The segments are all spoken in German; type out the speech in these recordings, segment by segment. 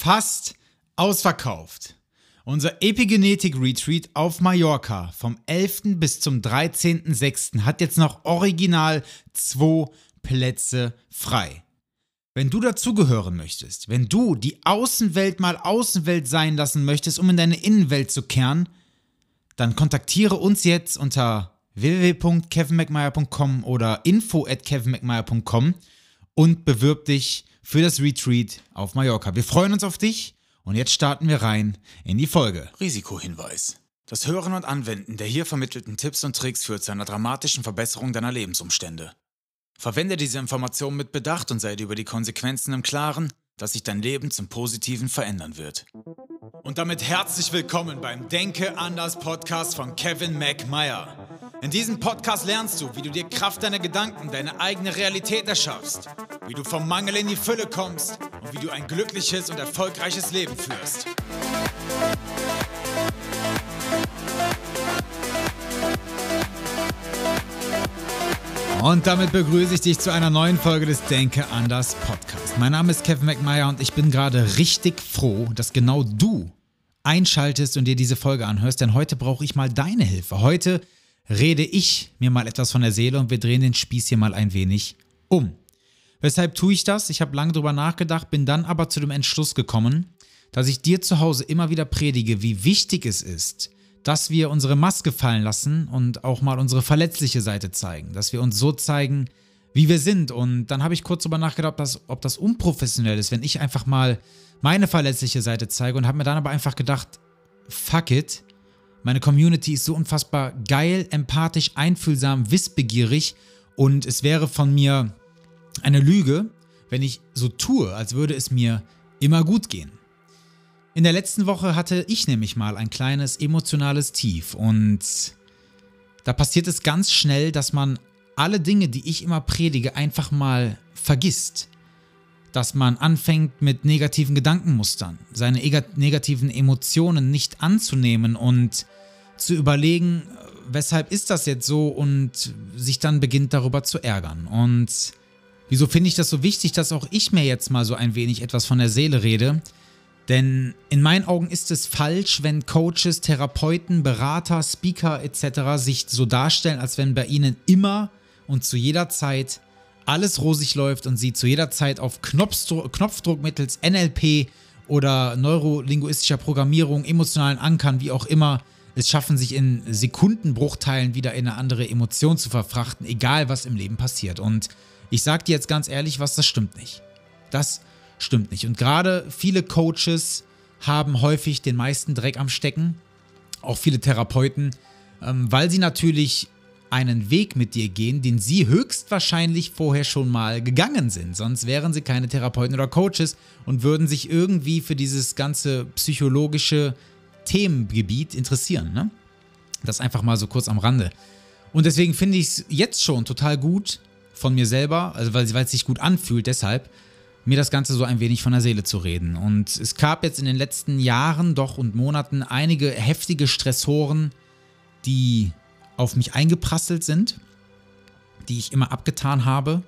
fast ausverkauft. Unser Epigenetik Retreat auf Mallorca vom 11. bis zum 13.06. hat jetzt noch original zwei Plätze frei. Wenn du dazugehören möchtest, wenn du die Außenwelt mal Außenwelt sein lassen möchtest, um in deine Innenwelt zu kehren, dann kontaktiere uns jetzt unter www.kevinmcmeyer.com oder info at kevinmcmeyer.com und bewirb dich für das Retreat auf Mallorca. Wir freuen uns auf dich und jetzt starten wir rein in die Folge. Risikohinweis. Das Hören und Anwenden der hier vermittelten Tipps und Tricks führt zu einer dramatischen Verbesserung deiner Lebensumstände. Verwende diese Informationen mit Bedacht und sei dir über die Konsequenzen im Klaren, dass sich dein Leben zum Positiven verändern wird. Und damit herzlich willkommen beim Denke anders Podcast von Kevin McMeyer. In diesem Podcast lernst du, wie du dir Kraft deiner Gedanken, deine eigene Realität erschaffst, wie du vom Mangel in die Fülle kommst und wie du ein glückliches und erfolgreiches Leben führst. Und damit begrüße ich dich zu einer neuen Folge des Denke anders Podcast. Mein Name ist Kevin McMeyer und ich bin gerade richtig froh, dass genau du einschaltest und dir diese Folge anhörst, denn heute brauche ich mal deine Hilfe. Heute rede ich mir mal etwas von der Seele und wir drehen den Spieß hier mal ein wenig um. Weshalb tue ich das? Ich habe lange darüber nachgedacht, bin dann aber zu dem Entschluss gekommen, dass ich dir zu Hause immer wieder predige, wie wichtig es ist, dass wir unsere Maske fallen lassen und auch mal unsere verletzliche Seite zeigen, dass wir uns so zeigen, wie wir sind. Und dann habe ich kurz darüber nachgedacht, dass, ob das unprofessionell ist, wenn ich einfach mal meine verletzliche Seite zeige und habe mir dann aber einfach gedacht, fuck it, meine Community ist so unfassbar geil, empathisch, einfühlsam, wissbegierig und es wäre von mir eine Lüge, wenn ich so tue, als würde es mir immer gut gehen. In der letzten Woche hatte ich nämlich mal ein kleines emotionales Tief und da passiert es ganz schnell, dass man alle Dinge, die ich immer predige, einfach mal vergisst. Dass man anfängt mit negativen Gedankenmustern, seine negativen Emotionen nicht anzunehmen und zu überlegen, weshalb ist das jetzt so und sich dann beginnt darüber zu ärgern. Und wieso finde ich das so wichtig, dass auch ich mir jetzt mal so ein wenig etwas von der Seele rede? Denn in meinen Augen ist es falsch, wenn Coaches, Therapeuten, Berater, Speaker etc. sich so darstellen, als wenn bei ihnen immer und zu jeder Zeit alles rosig läuft und sie zu jeder Zeit auf Knopfdruck, Knopfdruck mittels NLP oder neurolinguistischer Programmierung, emotionalen Ankern, wie auch immer, es schaffen, sich in Sekundenbruchteilen wieder in eine andere Emotion zu verfrachten, egal was im Leben passiert. Und ich sage dir jetzt ganz ehrlich, was das stimmt nicht. Das stimmt nicht. Und gerade viele Coaches haben häufig den meisten Dreck am Stecken, auch viele Therapeuten, ähm, weil sie natürlich einen Weg mit dir gehen, den sie höchstwahrscheinlich vorher schon mal gegangen sind. Sonst wären sie keine Therapeuten oder Coaches und würden sich irgendwie für dieses ganze psychologische Themengebiet interessieren. Ne? Das einfach mal so kurz am Rande. Und deswegen finde ich es jetzt schon total gut von mir selber, also weil es sich gut anfühlt, deshalb, mir das Ganze so ein wenig von der Seele zu reden. Und es gab jetzt in den letzten Jahren doch und Monaten einige heftige Stressoren, die auf mich eingeprasselt sind, die ich immer abgetan habe.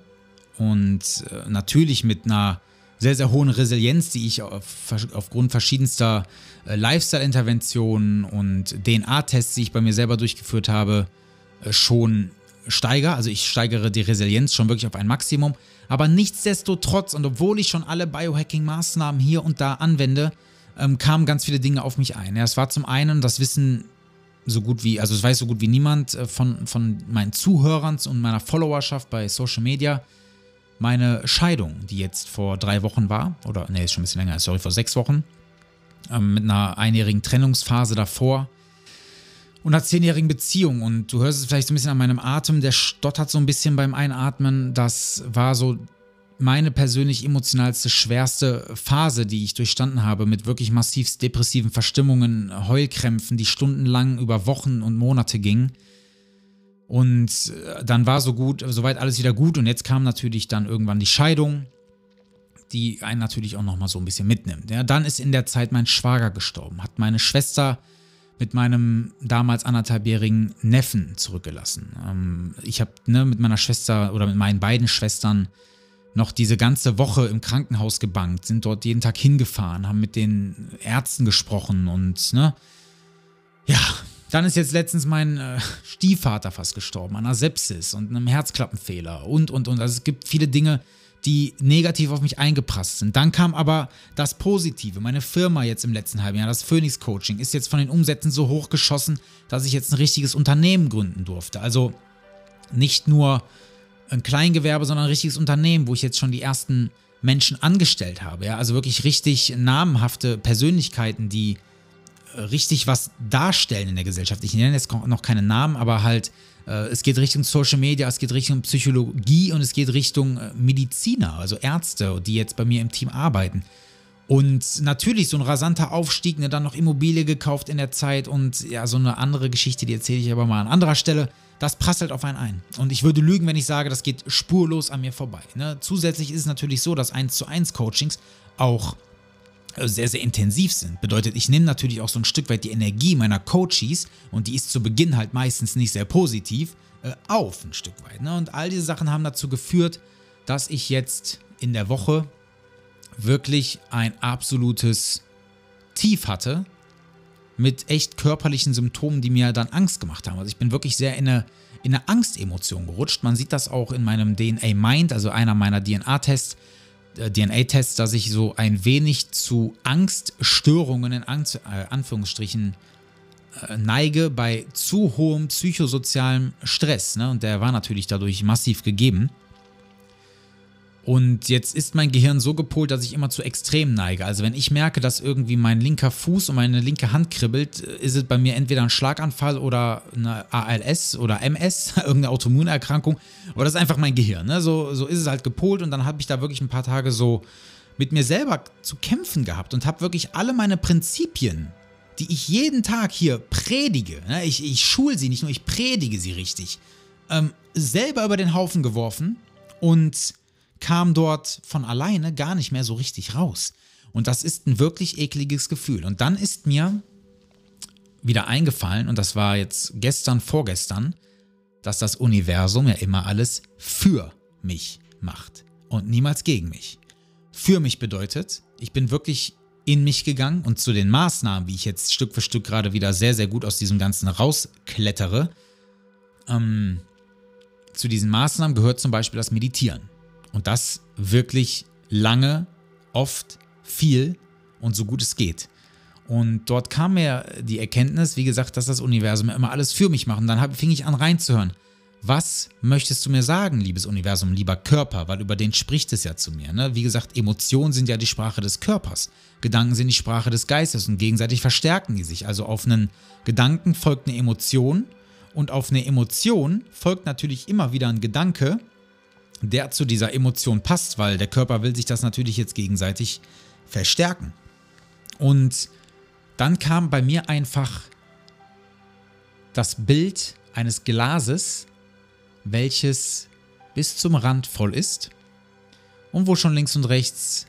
Und äh, natürlich mit einer sehr, sehr hohen Resilienz, die ich auf, aufgrund verschiedenster äh, Lifestyle-Interventionen und DNA-Tests, die ich bei mir selber durchgeführt habe, äh, schon steigere. Also ich steigere die Resilienz schon wirklich auf ein Maximum. Aber nichtsdestotrotz und obwohl ich schon alle Biohacking-Maßnahmen hier und da anwende, ähm, kamen ganz viele Dinge auf mich ein. Ja, es war zum einen das Wissen so gut wie, also es weiß so gut wie niemand äh, von, von meinen Zuhörern und meiner Followerschaft bei Social Media, meine Scheidung, die jetzt vor drei Wochen war, oder nee, ist schon ein bisschen länger, sorry, vor sechs Wochen, ähm, mit einer einjährigen Trennungsphase davor und einer zehnjährigen Beziehung. Und du hörst es vielleicht so ein bisschen an meinem Atem, der stottert so ein bisschen beim Einatmen. Das war so meine persönlich emotionalste, schwerste Phase, die ich durchstanden habe, mit wirklich massiv depressiven Verstimmungen, Heulkrämpfen, die stundenlang über Wochen und Monate gingen. Und äh, dann war so gut, soweit alles wieder gut. Und jetzt kam natürlich dann irgendwann die Scheidung, die einen natürlich auch nochmal so ein bisschen mitnimmt. Ja, dann ist in der Zeit mein Schwager gestorben, hat meine Schwester mit meinem damals anderthalbjährigen Neffen zurückgelassen. Ähm, ich habe ne, mit meiner Schwester oder mit meinen beiden Schwestern noch diese ganze Woche im Krankenhaus gebankt, sind dort jeden Tag hingefahren, haben mit den Ärzten gesprochen und, ne, ja, dann ist jetzt letztens mein äh, Stiefvater fast gestorben an einer Sepsis und einem Herzklappenfehler und, und, und. Also es gibt viele Dinge, die negativ auf mich eingeprasst sind. Dann kam aber das Positive. Meine Firma jetzt im letzten halben Jahr, das Phoenix Coaching, ist jetzt von den Umsätzen so hoch geschossen, dass ich jetzt ein richtiges Unternehmen gründen durfte. Also nicht nur ein Kleingewerbe, sondern ein richtiges Unternehmen, wo ich jetzt schon die ersten Menschen angestellt habe. Ja? Also wirklich richtig namenhafte Persönlichkeiten, die äh, richtig was darstellen in der Gesellschaft. Ich nenne jetzt noch keine Namen, aber halt, äh, es geht Richtung Social Media, es geht Richtung Psychologie und es geht Richtung äh, Mediziner, also Ärzte, die jetzt bei mir im Team arbeiten. Und natürlich so ein rasanter Aufstieg, ne, dann noch Immobilie gekauft in der Zeit und ja, so eine andere Geschichte, die erzähle ich aber mal an anderer Stelle das prasselt auf einen ein. Und ich würde lügen, wenn ich sage, das geht spurlos an mir vorbei. Ne? Zusätzlich ist es natürlich so, dass 1 zu 1 Coachings auch äh, sehr, sehr intensiv sind. Bedeutet, ich nehme natürlich auch so ein Stück weit die Energie meiner Coaches und die ist zu Beginn halt meistens nicht sehr positiv, äh, auf ein Stück weit. Ne? Und all diese Sachen haben dazu geführt, dass ich jetzt in der Woche wirklich ein absolutes Tief hatte mit echt körperlichen Symptomen, die mir dann Angst gemacht haben. Also ich bin wirklich sehr in eine, in eine Angstemotion gerutscht. Man sieht das auch in meinem DNA Mind, also einer meiner DNA-Tests, äh, DNA-Tests, dass ich so ein wenig zu Angststörungen in Angst, äh, Anführungsstrichen äh, neige bei zu hohem psychosozialem Stress. Ne? Und der war natürlich dadurch massiv gegeben. Und jetzt ist mein Gehirn so gepolt, dass ich immer zu Extremen neige. Also wenn ich merke, dass irgendwie mein linker Fuß und meine linke Hand kribbelt, ist es bei mir entweder ein Schlaganfall oder eine ALS oder MS, irgendeine Autoimmunerkrankung. Aber das ist einfach mein Gehirn. Ne? So, so ist es halt gepolt und dann habe ich da wirklich ein paar Tage so mit mir selber zu kämpfen gehabt und habe wirklich alle meine Prinzipien, die ich jeden Tag hier predige, ne? ich, ich schule sie nicht nur, ich predige sie richtig, ähm, selber über den Haufen geworfen und kam dort von alleine gar nicht mehr so richtig raus. Und das ist ein wirklich ekliges Gefühl. Und dann ist mir wieder eingefallen, und das war jetzt gestern, vorgestern, dass das Universum ja immer alles für mich macht und niemals gegen mich. Für mich bedeutet, ich bin wirklich in mich gegangen und zu den Maßnahmen, wie ich jetzt Stück für Stück gerade wieder sehr, sehr gut aus diesem Ganzen rausklettere, ähm, zu diesen Maßnahmen gehört zum Beispiel das Meditieren. Und das wirklich lange, oft, viel und so gut es geht. Und dort kam mir die Erkenntnis, wie gesagt, dass das Universum immer alles für mich macht. Und dann fing ich an reinzuhören. Was möchtest du mir sagen, liebes Universum, lieber Körper? Weil über den spricht es ja zu mir. Ne? Wie gesagt, Emotionen sind ja die Sprache des Körpers. Gedanken sind die Sprache des Geistes und gegenseitig verstärken die sich. Also auf einen Gedanken folgt eine Emotion und auf eine Emotion folgt natürlich immer wieder ein Gedanke der zu dieser Emotion passt, weil der Körper will sich das natürlich jetzt gegenseitig verstärken. Und dann kam bei mir einfach das Bild eines Glases, welches bis zum Rand voll ist und wo schon links und rechts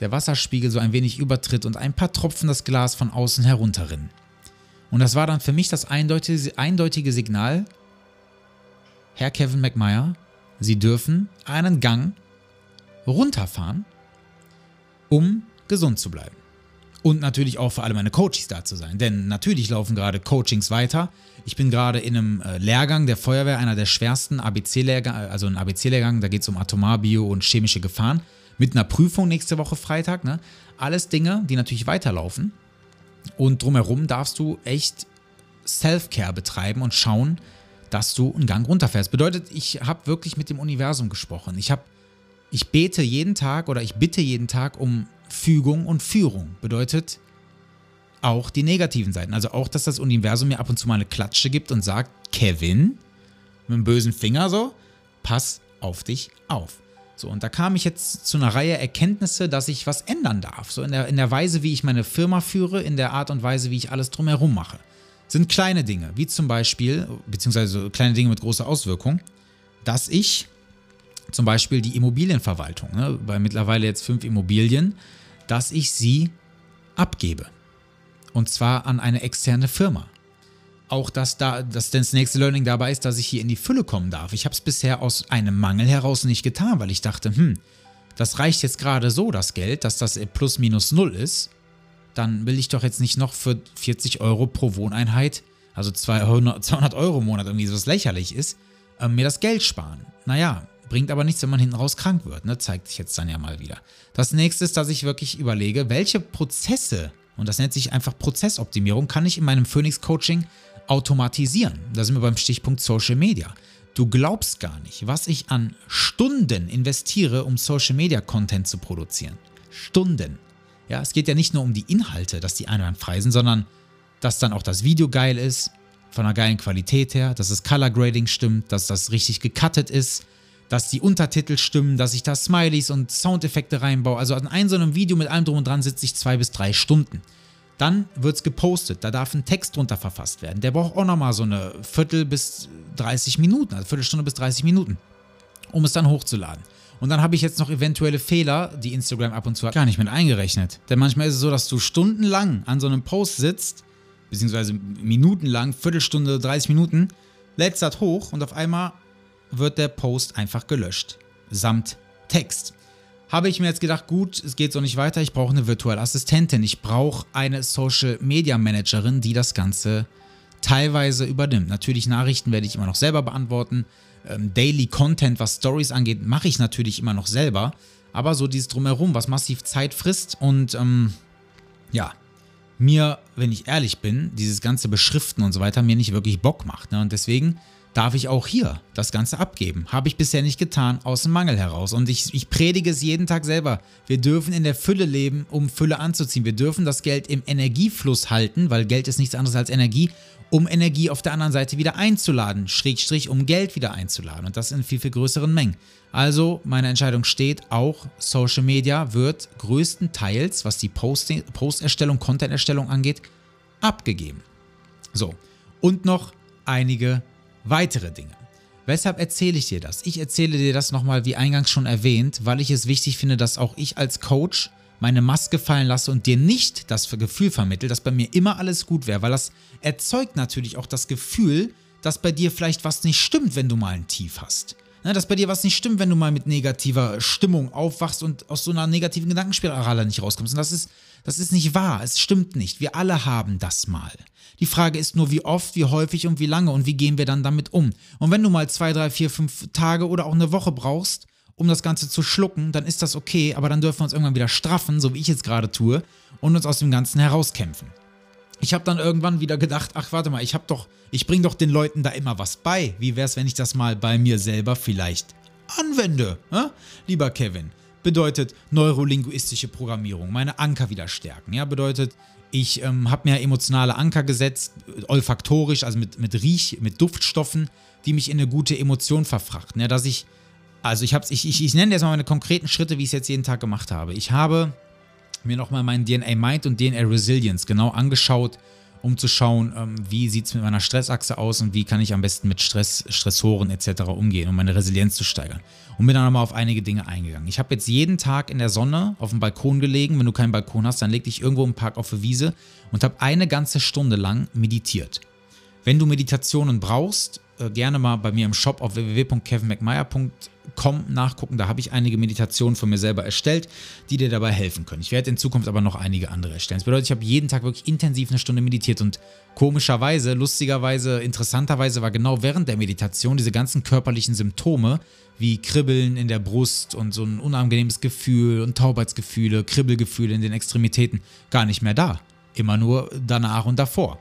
der Wasserspiegel so ein wenig übertritt und ein paar Tropfen das Glas von außen herunterrinnen. Und das war dann für mich das eindeutige, Signal, Herr Kevin McMeyer, Sie dürfen einen Gang runterfahren, um gesund zu bleiben. Und natürlich auch für alle meine Coaches da zu sein. Denn natürlich laufen gerade Coachings weiter. Ich bin gerade in einem äh, Lehrgang der Feuerwehr, einer der schwersten ABC-Lehrgänge, also ein ABC-Lehrgang, da geht es um Atomar, Bio und chemische Gefahren. Mit einer Prüfung nächste Woche Freitag. Ne? Alles Dinge, die natürlich weiterlaufen. Und drumherum darfst du echt Self-Care betreiben und schauen, dass du einen Gang runterfährst. Bedeutet, ich habe wirklich mit dem Universum gesprochen. Ich habe, ich bete jeden Tag oder ich bitte jeden Tag um Fügung und Führung. Bedeutet auch die negativen Seiten. Also auch, dass das Universum mir ab und zu mal eine Klatsche gibt und sagt, Kevin, mit einem bösen Finger so, pass auf dich auf. So, und da kam ich jetzt zu einer Reihe Erkenntnisse, dass ich was ändern darf. So in der, in der Weise, wie ich meine Firma führe, in der Art und Weise, wie ich alles drumherum mache sind kleine Dinge, wie zum Beispiel, beziehungsweise kleine Dinge mit großer Auswirkung, dass ich zum Beispiel die Immobilienverwaltung, ne, bei mittlerweile jetzt fünf Immobilien, dass ich sie abgebe. Und zwar an eine externe Firma. auch, dass da, dass das nächste Learning dabei ist, dass ich hier in die Fülle kommen darf. Ich habe es bisher aus einem Mangel heraus nicht getan, weil ich dachte, hm, das reicht jetzt gerade so, das Geld, dass das plus minus null ist. Dann will ich doch jetzt nicht noch für 40 Euro pro Wohneinheit, also 200, 200 Euro im Monat, irgendwie was lächerlich ist, äh, mir das Geld sparen. Naja, bringt aber nichts, wenn man hinten raus krank wird, ne? zeigt sich jetzt dann ja mal wieder. Das nächste ist, dass ich wirklich überlege, welche Prozesse, und das nennt sich einfach Prozessoptimierung, kann ich in meinem Phoenix Coaching automatisieren. Da sind wir beim Stichpunkt Social Media. Du glaubst gar nicht, was ich an Stunden investiere, um Social Media Content zu produzieren. Stunden. Ja, es geht ja nicht nur um die Inhalte, dass die einwandfrei sind, sondern dass dann auch das Video geil ist, von einer geilen Qualität her, dass das Color Grading stimmt, dass das richtig gecuttet ist, dass die Untertitel stimmen, dass ich da Smileys und Soundeffekte reinbaue. Also an einem so einem Video mit allem drum und dran sitze ich zwei bis drei Stunden. Dann wird es gepostet, da darf ein Text drunter verfasst werden. Der braucht auch nochmal so eine Viertel bis 30 Minuten, also Viertelstunde bis 30 Minuten, um es dann hochzuladen. Und dann habe ich jetzt noch eventuelle Fehler, die Instagram ab und zu hat, gar nicht mit eingerechnet. Denn manchmal ist es so, dass du stundenlang an so einem Post sitzt, beziehungsweise minutenlang, Viertelstunde, 30 Minuten, lädst das hoch und auf einmal wird der Post einfach gelöscht. Samt Text. Habe ich mir jetzt gedacht, gut, es geht so nicht weiter, ich brauche eine virtuelle Assistentin, ich brauche eine Social Media Managerin, die das Ganze teilweise übernimmt. Natürlich Nachrichten werde ich immer noch selber beantworten. Ähm, Daily Content, was Stories angeht, mache ich natürlich immer noch selber. Aber so dieses Drumherum, was massiv Zeit frisst und ähm, ja, mir, wenn ich ehrlich bin, dieses ganze Beschriften und so weiter mir nicht wirklich Bock macht. Ne? Und deswegen darf ich auch hier das Ganze abgeben. Habe ich bisher nicht getan, aus dem Mangel heraus. Und ich, ich predige es jeden Tag selber. Wir dürfen in der Fülle leben, um Fülle anzuziehen. Wir dürfen das Geld im Energiefluss halten, weil Geld ist nichts anderes als Energie, um Energie auf der anderen Seite wieder einzuladen. Schrägstrich, um Geld wieder einzuladen. Und das in viel, viel größeren Mengen. Also, meine Entscheidung steht, auch Social Media wird größtenteils, was die Posting, Posterstellung, Content-Erstellung angeht, abgegeben. So, und noch einige weitere Dinge. Weshalb erzähle ich dir das? Ich erzähle dir das nochmal, wie eingangs schon erwähnt, weil ich es wichtig finde, dass auch ich als Coach meine Maske fallen lasse und dir nicht das Gefühl vermittle, dass bei mir immer alles gut wäre, weil das erzeugt natürlich auch das Gefühl, dass bei dir vielleicht was nicht stimmt, wenn du mal ein Tief hast. Ne, dass bei dir was nicht stimmt, wenn du mal mit negativer Stimmung aufwachst und aus so einer negativen Gedankenspirale nicht rauskommst. Und das ist, das ist nicht wahr. Es stimmt nicht. Wir alle haben das mal. Die Frage ist nur, wie oft, wie häufig und wie lange und wie gehen wir dann damit um. Und wenn du mal zwei, drei, vier, fünf Tage oder auch eine Woche brauchst, um das Ganze zu schlucken, dann ist das okay, aber dann dürfen wir uns irgendwann wieder straffen, so wie ich jetzt gerade tue, und uns aus dem Ganzen herauskämpfen ich habe dann irgendwann wieder gedacht, ach warte mal, ich habe doch, ich bringe doch den Leuten da immer was bei. Wie wäre es, wenn ich das mal bei mir selber vielleicht anwende? Äh? Lieber Kevin, bedeutet neurolinguistische Programmierung, meine Anker wieder stärken. Ja, bedeutet, ich ähm, habe mir emotionale Anker gesetzt, olfaktorisch, also mit, mit Riech, mit Duftstoffen, die mich in eine gute Emotion verfrachten. Ja, dass ich, also ich, ich, ich, ich nenne jetzt mal meine konkreten Schritte, wie ich es jetzt jeden Tag gemacht habe. Ich habe mir nochmal meinen DNA Mind und DNA Resilience genau angeschaut, um zu schauen, ähm, wie sieht es mit meiner Stressachse aus und wie kann ich am besten mit Stress, Stressoren etc. umgehen, um meine Resilienz zu steigern. Und bin dann nochmal auf einige Dinge eingegangen. Ich habe jetzt jeden Tag in der Sonne auf dem Balkon gelegen. Wenn du keinen Balkon hast, dann leg dich irgendwo im Park auf der Wiese und habe eine ganze Stunde lang meditiert. Wenn du Meditationen brauchst, äh, gerne mal bei mir im Shop auf www.kevinmcmeyer.com nachgucken. Da habe ich einige Meditationen von mir selber erstellt, die dir dabei helfen können. Ich werde in Zukunft aber noch einige andere erstellen. Das bedeutet, ich habe jeden Tag wirklich intensiv eine Stunde meditiert und komischerweise, lustigerweise, interessanterweise war genau während der Meditation diese ganzen körperlichen Symptome wie Kribbeln in der Brust und so ein unangenehmes Gefühl und Taubheitsgefühle, Kribbelgefühle in den Extremitäten gar nicht mehr da. Immer nur danach und davor.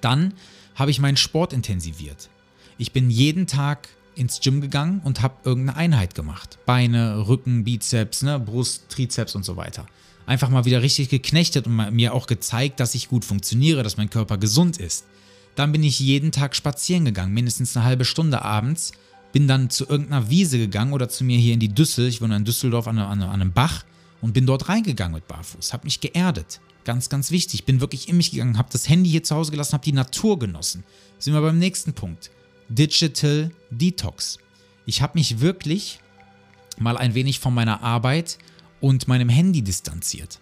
Dann habe ich meinen Sport intensiviert. Ich bin jeden Tag ins Gym gegangen und habe irgendeine Einheit gemacht. Beine, Rücken, Bizeps, ne, Brust, Trizeps und so weiter. Einfach mal wieder richtig geknechtet und mir auch gezeigt, dass ich gut funktioniere, dass mein Körper gesund ist. Dann bin ich jeden Tag spazieren gegangen, mindestens eine halbe Stunde abends. Bin dann zu irgendeiner Wiese gegangen oder zu mir hier in die Düssel. Ich wohne in Düsseldorf an, an, an einem Bach und bin dort reingegangen mit Barfuß. Habe mich geerdet. Ganz, ganz wichtig. Bin wirklich in mich gegangen, habe das Handy hier zu Hause gelassen, habe die Natur genossen. Sind wir beim nächsten Punkt. Digital Detox. Ich habe mich wirklich mal ein wenig von meiner Arbeit und meinem Handy distanziert.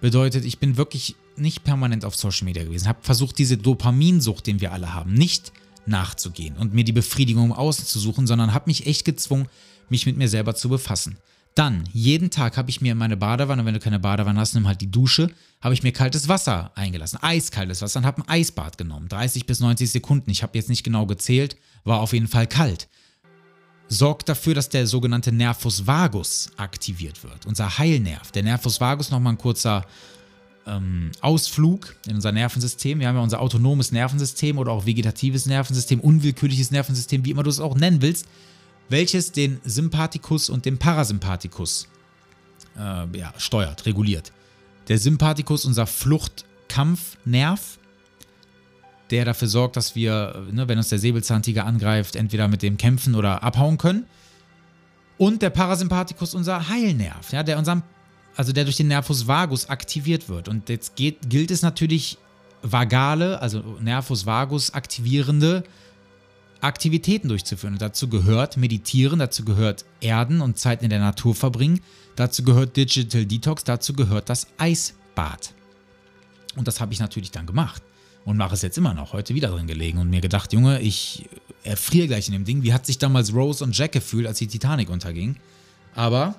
Bedeutet, ich bin wirklich nicht permanent auf Social Media gewesen, habe versucht, diese Dopaminsucht, den wir alle haben, nicht nachzugehen und mir die Befriedigung im Außen zu suchen, sondern habe mich echt gezwungen, mich mit mir selber zu befassen. Dann, jeden Tag habe ich mir in meine Badewanne, wenn du keine Badewanne hast, nimm halt die Dusche, habe ich mir kaltes Wasser eingelassen, eiskaltes Wasser, und habe ein Eisbad genommen, 30 bis 90 Sekunden. Ich habe jetzt nicht genau gezählt, war auf jeden Fall kalt. Sorgt dafür, dass der sogenannte Nervus vagus aktiviert wird, unser Heilnerv. Der Nervus vagus, nochmal ein kurzer ähm, Ausflug in unser Nervensystem. Wir haben ja unser autonomes Nervensystem oder auch vegetatives Nervensystem, unwillkürliches Nervensystem, wie immer du es auch nennen willst welches den Sympathikus und den Parasympathikus äh, ja, steuert, reguliert. Der Sympathikus, unser Fluchtkampfnerv, der dafür sorgt, dass wir, ne, wenn uns der Säbelzahntiger angreift, entweder mit dem kämpfen oder abhauen können. Und der Parasympathikus, unser Heilnerv, ja, der unserem, also der durch den Nervus vagus aktiviert wird. Und jetzt geht, gilt es natürlich, vagale, also Nervus vagus aktivierende Aktivitäten durchzuführen. Und dazu gehört Meditieren, dazu gehört Erden und Zeit in der Natur verbringen, dazu gehört Digital Detox, dazu gehört das Eisbad. Und das habe ich natürlich dann gemacht und mache es jetzt immer noch, heute wieder drin gelegen und mir gedacht, Junge, ich erfriere gleich in dem Ding. Wie hat sich damals Rose und Jack gefühlt, als die Titanic unterging? Aber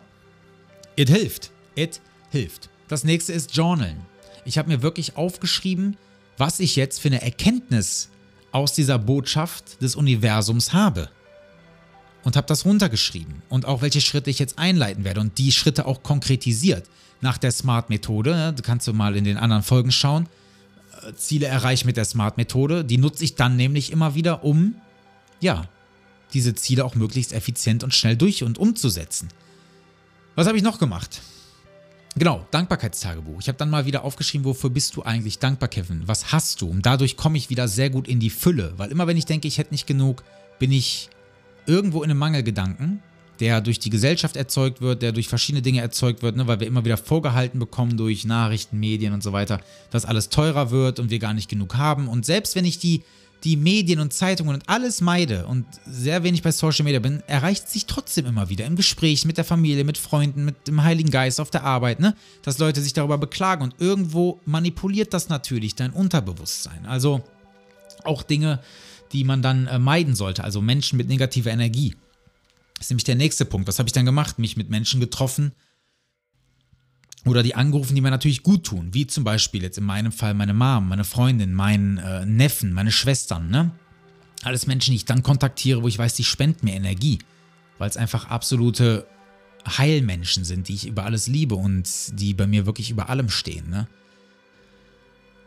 it hilft. It hilft. Das nächste ist Journalen. Ich habe mir wirklich aufgeschrieben, was ich jetzt für eine Erkenntnis aus dieser Botschaft des Universums habe. Und habe das runtergeschrieben und auch welche Schritte ich jetzt einleiten werde und die Schritte auch konkretisiert nach der Smart-Methode. Ne? Du kannst du mal in den anderen Folgen schauen. Äh, Ziele erreichen mit der Smart-Methode. Die nutze ich dann nämlich immer wieder, um, ja, diese Ziele auch möglichst effizient und schnell durch und umzusetzen. Was habe ich noch gemacht? Genau, Dankbarkeitstagebuch. Ich habe dann mal wieder aufgeschrieben, wofür bist du eigentlich dankbar, Kevin? Was hast du? Und dadurch komme ich wieder sehr gut in die Fülle, weil immer wenn ich denke, ich hätte nicht genug, bin ich irgendwo in einem Mangelgedanken, der durch die Gesellschaft erzeugt wird, der durch verschiedene Dinge erzeugt wird, ne, weil wir immer wieder vorgehalten bekommen durch Nachrichten, Medien und so weiter, dass alles teurer wird und wir gar nicht genug haben. Und selbst wenn ich die die Medien und Zeitungen und alles meide und sehr wenig bei Social Media bin, erreicht sich trotzdem immer wieder im Gespräch mit der Familie, mit Freunden, mit dem Heiligen Geist auf der Arbeit, ne? dass Leute sich darüber beklagen und irgendwo manipuliert das natürlich dein Unterbewusstsein. Also auch Dinge, die man dann äh, meiden sollte, also Menschen mit negativer Energie. Das ist nämlich der nächste Punkt. Was habe ich dann gemacht? Mich mit Menschen getroffen, oder die angerufen, die mir natürlich gut tun, wie zum Beispiel jetzt in meinem Fall meine Mom, meine Freundin, meinen äh, Neffen, meine Schwestern, ne? Alles Menschen, die ich dann kontaktiere, wo ich weiß, die spenden mir Energie, weil es einfach absolute Heilmenschen sind, die ich über alles liebe und die bei mir wirklich über allem stehen, ne?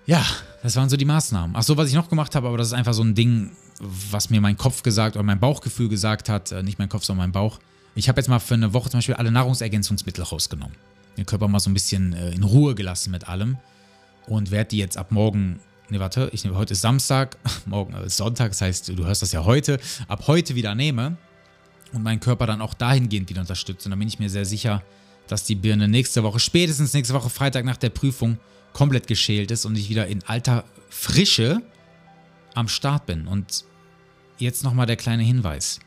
Ja, das waren so die Maßnahmen. Ach so, was ich noch gemacht habe, aber das ist einfach so ein Ding, was mir mein Kopf gesagt oder mein Bauchgefühl gesagt hat, äh, nicht mein Kopf, sondern mein Bauch. Ich habe jetzt mal für eine Woche zum Beispiel alle Nahrungsergänzungsmittel rausgenommen den Körper mal so ein bisschen äh, in Ruhe gelassen mit allem und werde die jetzt ab morgen, ne warte, ich nehme heute ist Samstag, morgen ist Sonntag, das heißt, du hörst das ja heute, ab heute wieder nehme und meinen Körper dann auch dahingehend wieder unterstütze. Und dann bin ich mir sehr sicher, dass die Birne nächste Woche, spätestens nächste Woche Freitag nach der Prüfung, komplett geschält ist und ich wieder in alter Frische am Start bin. Und jetzt nochmal der kleine Hinweis.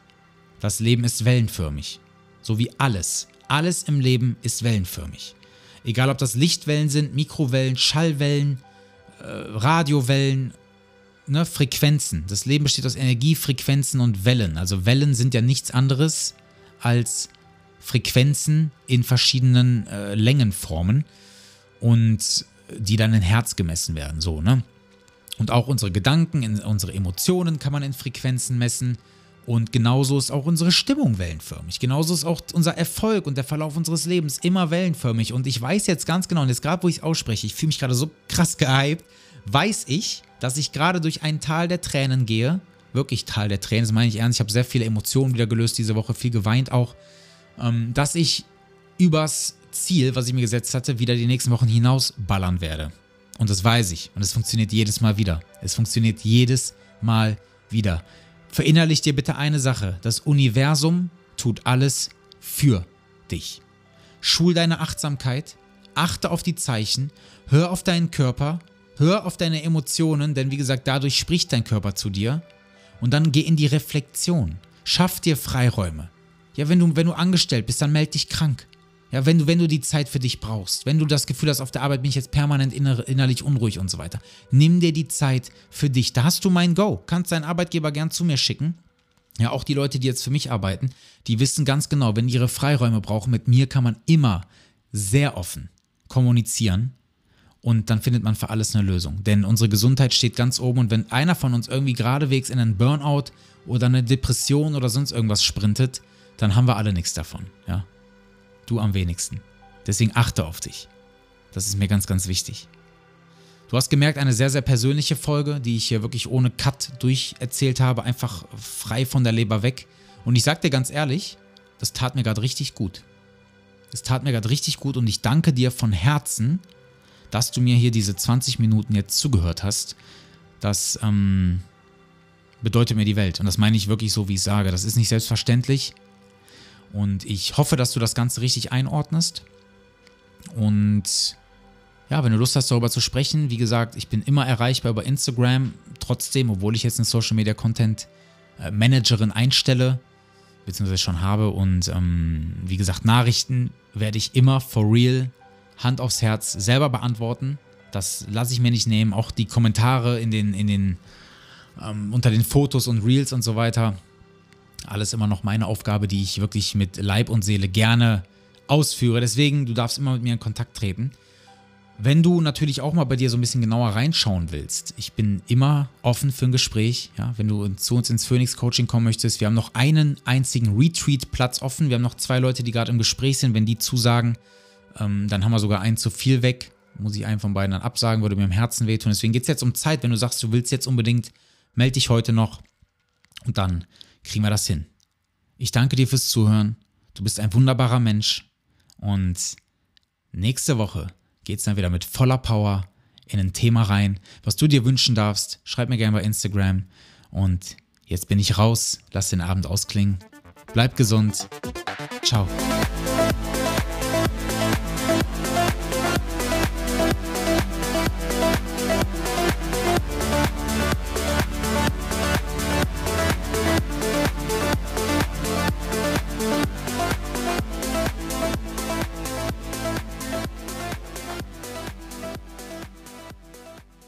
Das Leben ist wellenförmig. So wie alles. Alles im Leben ist wellenförmig. Egal ob das Lichtwellen sind, Mikrowellen, Schallwellen, äh, Radiowellen, ne, Frequenzen. Das Leben besteht aus Energiefrequenzen und Wellen. Also Wellen sind ja nichts anderes als Frequenzen in verschiedenen äh, Längenformen und die dann in Herz gemessen werden, so, ne? Und auch unsere Gedanken, unsere Emotionen kann man in Frequenzen messen. Und genauso ist auch unsere Stimmung wellenförmig. Genauso ist auch unser Erfolg und der Verlauf unseres Lebens immer wellenförmig. Und ich weiß jetzt ganz genau, und jetzt gerade wo ich es ausspreche, ich fühle mich gerade so krass gehypt, weiß ich, dass ich gerade durch ein Tal der Tränen gehe. Wirklich Tal der Tränen, das meine ich ernst. Ich habe sehr viele Emotionen wieder gelöst diese Woche, viel geweint auch. Ähm, dass ich übers Ziel, was ich mir gesetzt hatte, wieder die nächsten Wochen hinaus ballern werde. Und das weiß ich. Und es funktioniert jedes Mal wieder. Es funktioniert jedes Mal wieder. Verinnerlich dir bitte eine Sache. Das Universum tut alles für dich. Schul deine Achtsamkeit, achte auf die Zeichen, hör auf deinen Körper, hör auf deine Emotionen, denn wie gesagt, dadurch spricht dein Körper zu dir. Und dann geh in die Reflexion. Schaff dir Freiräume. Ja, wenn du, wenn du angestellt bist, dann melde dich krank. Ja, wenn du, wenn du die Zeit für dich brauchst, wenn du das Gefühl hast, auf der Arbeit bin ich jetzt permanent inner, innerlich unruhig und so weiter, nimm dir die Zeit für dich. Da hast du mein Go. Kannst deinen Arbeitgeber gern zu mir schicken. Ja, auch die Leute, die jetzt für mich arbeiten, die wissen ganz genau, wenn die ihre Freiräume brauchen, mit mir kann man immer sehr offen kommunizieren und dann findet man für alles eine Lösung. Denn unsere Gesundheit steht ganz oben und wenn einer von uns irgendwie geradewegs in einen Burnout oder eine Depression oder sonst irgendwas sprintet, dann haben wir alle nichts davon. Ja? Du am wenigsten. Deswegen achte auf dich. Das ist mir ganz, ganz wichtig. Du hast gemerkt, eine sehr, sehr persönliche Folge, die ich hier wirklich ohne Cut durcherzählt habe, einfach frei von der Leber weg. Und ich sag dir ganz ehrlich, das tat mir gerade richtig gut. Es tat mir gerade richtig gut und ich danke dir von Herzen, dass du mir hier diese 20 Minuten jetzt zugehört hast. Das ähm, bedeutet mir die Welt. Und das meine ich wirklich so, wie ich sage. Das ist nicht selbstverständlich. Und ich hoffe, dass du das Ganze richtig einordnest. Und ja, wenn du Lust hast, darüber zu sprechen, wie gesagt, ich bin immer erreichbar über Instagram. Trotzdem, obwohl ich jetzt eine Social Media Content äh, Managerin einstelle, beziehungsweise schon habe. Und ähm, wie gesagt, Nachrichten werde ich immer for real, Hand aufs Herz, selber beantworten. Das lasse ich mir nicht nehmen. Auch die Kommentare in den, in den, ähm, unter den Fotos und Reels und so weiter. Alles immer noch meine Aufgabe, die ich wirklich mit Leib und Seele gerne ausführe. Deswegen, du darfst immer mit mir in Kontakt treten. Wenn du natürlich auch mal bei dir so ein bisschen genauer reinschauen willst, ich bin immer offen für ein Gespräch. Ja, wenn du zu uns ins Phoenix Coaching kommen möchtest, wir haben noch einen einzigen Retreat-Platz offen. Wir haben noch zwei Leute, die gerade im Gespräch sind. Wenn die zusagen, ähm, dann haben wir sogar einen zu viel weg. Muss ich einen von beiden dann absagen, würde mir im Herzen wehtun. Deswegen geht es jetzt um Zeit. Wenn du sagst, du willst jetzt unbedingt, melde dich heute noch und dann kriegen wir das hin. Ich danke dir fürs Zuhören. Du bist ein wunderbarer Mensch und nächste Woche geht es dann wieder mit voller Power in ein Thema rein, was du dir wünschen darfst. Schreib mir gerne bei Instagram. Und jetzt bin ich raus. Lass den Abend ausklingen. Bleib gesund. Ciao.